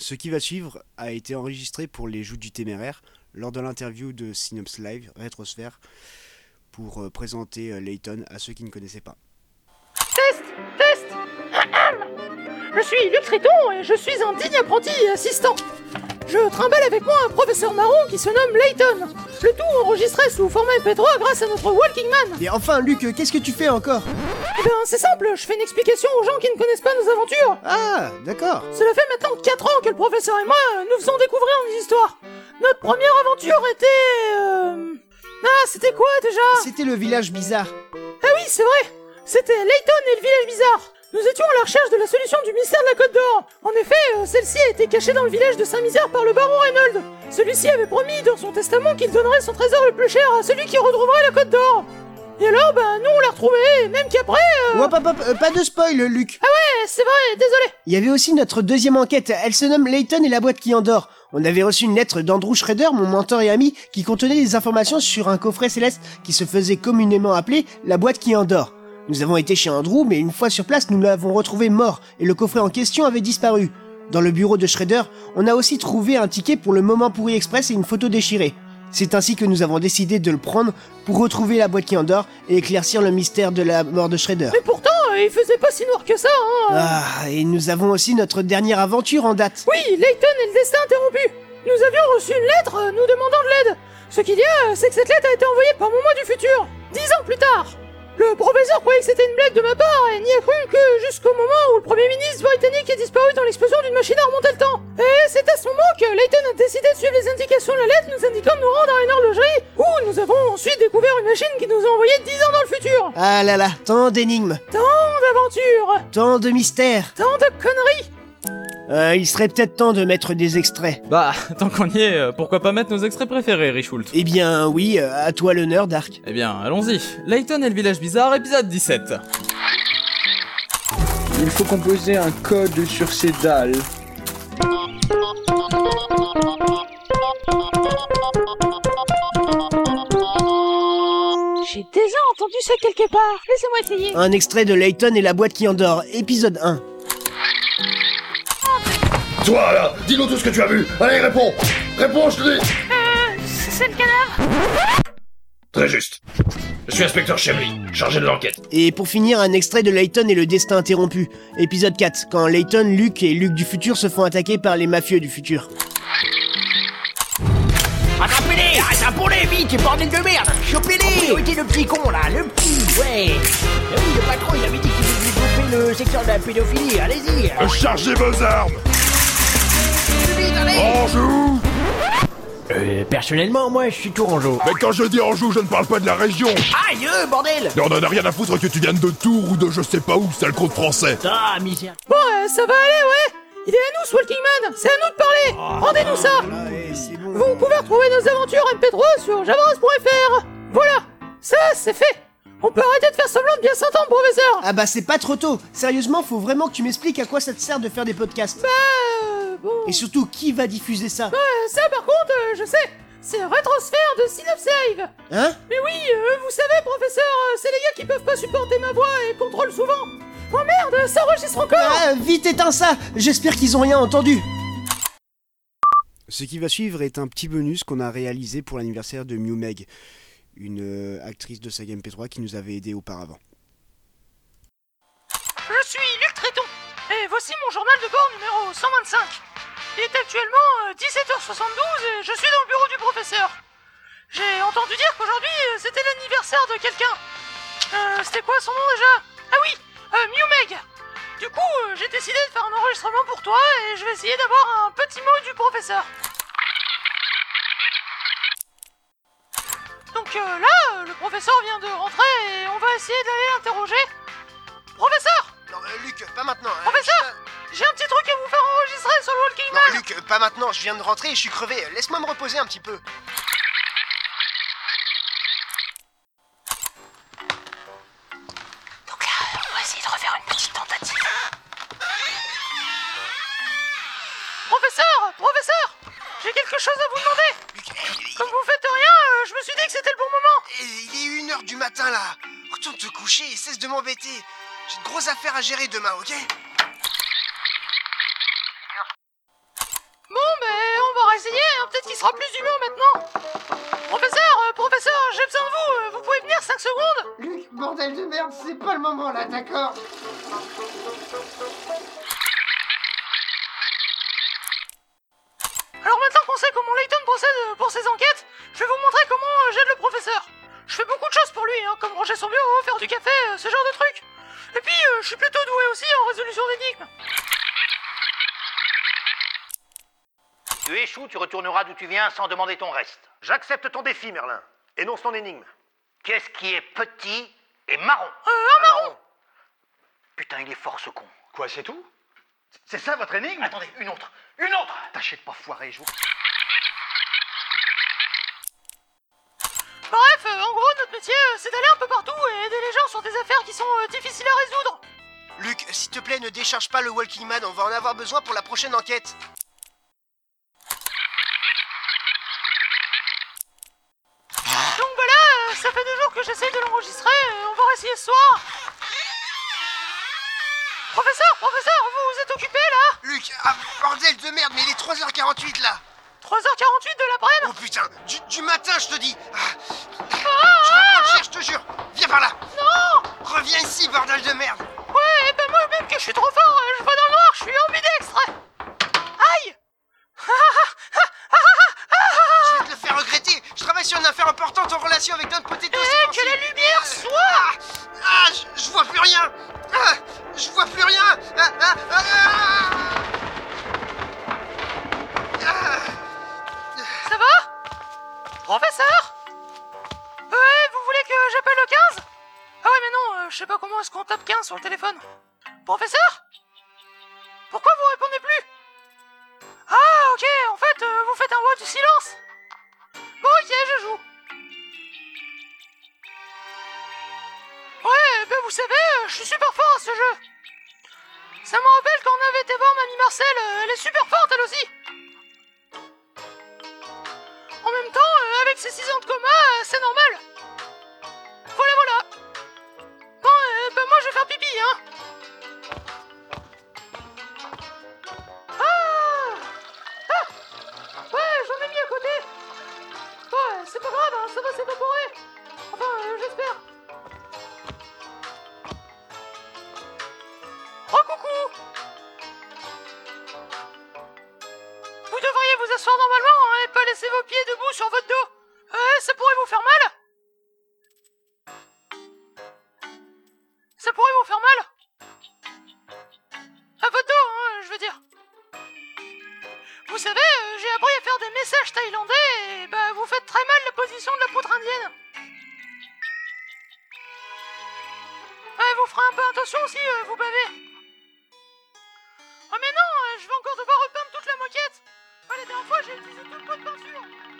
Ce qui va suivre a été enregistré pour les Joutes du Téméraire lors de l'interview de Synops Live Rétrosphère pour euh, présenter euh, Layton à ceux qui ne connaissaient pas. Test Test Je suis Luc Triton et je suis un digne apprenti assistant. Je trimballe avec moi un professeur marron qui se nomme Layton. Le tout enregistré sous format MP3 grâce à notre Walking Man. Mais enfin, Luc, qu'est-ce que tu fais encore? Eh ben, c'est simple, je fais une explication aux gens qui ne connaissent pas nos aventures. Ah, d'accord. Cela fait maintenant 4 ans que le professeur et moi nous faisons découvrir nos histoires. Notre première aventure était... Euh... Ah, c'était quoi déjà? C'était le village bizarre. Ah oui, c'est vrai C'était Layton et le village bizarre nous étions à la recherche de la solution du mystère de la Côte d'Or. En effet, euh, celle-ci a été cachée dans le village de Saint-Misère par le baron Reynolds. Celui-ci avait promis dans son testament qu'il donnerait son trésor le plus cher à celui qui retrouverait la Côte d'Or. Et alors, ben, nous on l'a retrouvé, et même qu'après... Euh... Hop, hop, hop, euh, pas de spoil, Luc. Ah ouais, c'est vrai, désolé. Il y avait aussi notre deuxième enquête, elle se nomme Layton et la boîte qui endort. On avait reçu une lettre d'Andrew Schrader, mon mentor et ami, qui contenait des informations sur un coffret céleste qui se faisait communément appeler la boîte qui endort. Nous avons été chez Andrew, mais une fois sur place, nous l'avons retrouvé mort et le coffret en question avait disparu. Dans le bureau de Shredder, on a aussi trouvé un ticket pour le moment pourri express et une photo déchirée. C'est ainsi que nous avons décidé de le prendre pour retrouver la boîte qui endort et éclaircir le mystère de la mort de Shredder. Mais pourtant, il faisait pas si noir que ça, hein Ah, et nous avons aussi notre dernière aventure en date. Oui, Layton et le destin interrompu Nous avions reçu une lettre euh, nous demandant de l'aide Ce qu'il y a, c'est que cette lettre a été envoyée par mon moi du futur, dix ans plus tard le professeur croyait que c'était une blague de ma part et n'y a cru que jusqu'au moment où le premier ministre britannique est disparu dans l'explosion d'une machine à remonter le temps. Et c'est à ce moment que Layton a décidé de suivre les indications de la lettre nous indiquant de nous rendre à une horlogerie où nous avons ensuite découvert une machine qui nous a envoyé 10 ans dans le futur. Ah là là, tant d'énigmes. Tant d'aventures. Tant de mystères. Tant de conneries. Euh, il serait peut-être temps de mettre des extraits. Bah, tant qu'on y est, euh, pourquoi pas mettre nos extraits préférés, Richult? Eh bien, oui, euh, à toi l'honneur, Dark. Eh bien, allons-y. Layton et le village bizarre, épisode 17. Il faut composer un code sur ces dalles. J'ai déjà entendu ça quelque part. Laissez-moi essayer. Un extrait de Layton et la boîte qui endort, épisode 1. Toi là, dis-nous tout ce que tu as vu. Allez, réponds. Réponds, je te dis. Euh, c'est le cadavre. Très juste. Je suis inspecteur Chemley, chargé de l'enquête. Et pour finir, un extrait de Layton et le destin interrompu, épisode 4, quand Layton, Luke et Luke du futur se font attaquer par les mafieux du futur. Attrapez-les Attrapez-les vite, bordel de merde Chopez-les Où était le petit con là Le petit, ouais Eh oui, le patron il avait dit qu'il voulait développer le secteur de la pédophilie, allez-y Chargez vos armes Vite, allez. Anjou. Euh, personnellement, moi je suis Tourangeau. Mais quand je dis Anjou, je ne parle pas de la région. Aïe, euh, bordel. Mais on en a rien à foutre que tu viennes de Tours ou de je sais pas où, sale con de français. Ah, misère. Bon, euh, ça va aller, ouais. Il est à nous, ce Walking Man C'est à nous de parler. Rendez-nous ça. C'est bon. Vous pouvez retrouver nos aventures MP3 sur javaras.fr Voilà. Ça, c'est fait. On peut arrêter de faire semblant de bien s'entendre, professeur. Ah bah c'est pas trop tôt. Sérieusement, faut vraiment que tu m'expliques à quoi ça te sert de faire des podcasts. Bah, euh, bon... Et surtout, qui va diffuser ça Euh, ça, par contre, euh, je sais. C'est Rétrosphère de Synops Live Hein Mais oui, euh, vous savez, professeur, euh, c'est les gars qui peuvent pas supporter ma voix et contrôlent souvent. Oh merde, ça enregistre encore. Ah, vite éteins ça. J'espère qu'ils ont rien entendu. Ce qui va suivre est un petit bonus qu'on a réalisé pour l'anniversaire de Mew Meg, une euh, actrice de saga MP3 qui nous avait aidé auparavant. Je suis Luc Tréton, et voici mon journal de bord numéro 125. Il est actuellement euh, 17h72 et je suis dans le bureau du professeur. J'ai entendu dire qu'aujourd'hui euh, c'était l'anniversaire de quelqu'un. Euh, c'était quoi son nom déjà? Ah oui, euh. Du coup, euh, j'ai décidé de faire un enregistrement pour toi et je vais essayer d'avoir un petit mot du professeur. Donc euh, là, euh, le professeur vient de rentrer et on va essayer d'aller l'interroger. Professeur Non, euh, Luc, pas maintenant. hein. Professeur Pas maintenant, je viens de rentrer et je suis crevé. Laisse-moi me reposer un petit peu. Donc là, on va essayer de refaire une petite tentative. Professeur Professeur J'ai quelque chose à vous demander Comme vous faites rien, euh, je me suis dit que c'était le bon moment il est une heure du matin là. Retourne te coucher et cesse de m'embêter. J'ai de grosses affaires à gérer demain, ok? Peut-être qu'il sera plus humain maintenant. Professeur, euh, professeur, j'ai besoin de vous. euh, vous pouvez venir 5 secondes Luc, bordel de merde, c'est pas le moment là, d'accord Alors maintenant qu'on sait comment Layton procède euh, pour ses enquêtes, je vais vous montrer comment j'aide le professeur. Je fais beaucoup de choses pour lui, hein, comme ranger son bureau, faire du café, ce genre de trucs. Et puis, je suis plutôt doué aussi en résolution d'énigmes. Tu échoues, tu retourneras d'où tu viens sans demander ton reste. J'accepte ton défi, Merlin. Énonce ton énigme. Qu'est-ce qui est petit et marron Euh, un marron Putain, il est fort ce con. Quoi, c'est tout? C'est ça votre énigme? Attendez, une autre Une autre Tâchez de pas foirer, je vous... Bref, euh, en gros, notre métier, euh, c'est d'aller un peu partout et aider les gens sur des affaires qui sont euh, difficiles à résoudre. Luc, s'il te plaît, ne décharge pas le Walking Man, on va en avoir besoin pour la prochaine enquête. Donc voilà, euh, ça fait deux jours que j'essaye de l'enregistrer, euh, on va essayer ce soir. Professeur, professeur, vous vous êtes occupé là? Luc, ah, bordel de merde, mais il est 3h48 là. 3h48 de l'après-midi? Oh putain, du, du matin, je te dis. Ah. Je vais prendre cher, je te jure. Viens par là. Non! Reviens ici, bordel de merde. Ouais, ben moi même que je suis trop fort, euh, je vois dans le noir, je suis ambidextre Aïe! Je vais te le faire regretter. Je travaille sur une affaire importante en relation avec Don Potato plus rien. Ah, Je vois plus rien. Ah, ah. Ça va? Professeur? Ouais, vous voulez que j'appelle le 15 Ah ouais, mais non, euh, je sais pas comment est-ce qu'on tape 15 sur le téléphone. Professeur? Vous savez, euh, je suis super fort à ce jeu. Ça me rappelle quand on avait été voir Mamie Marcel, euh, elle est super forte elle aussi. En même temps, euh, avec ses 6 ans de coma, c'est normal. Vous ferez un peu attention si euh, vous bavez. Oh mais non, euh, je vais encore devoir repeindre toute la moquette. La dernière fois j'ai utilisé tout le de peinture.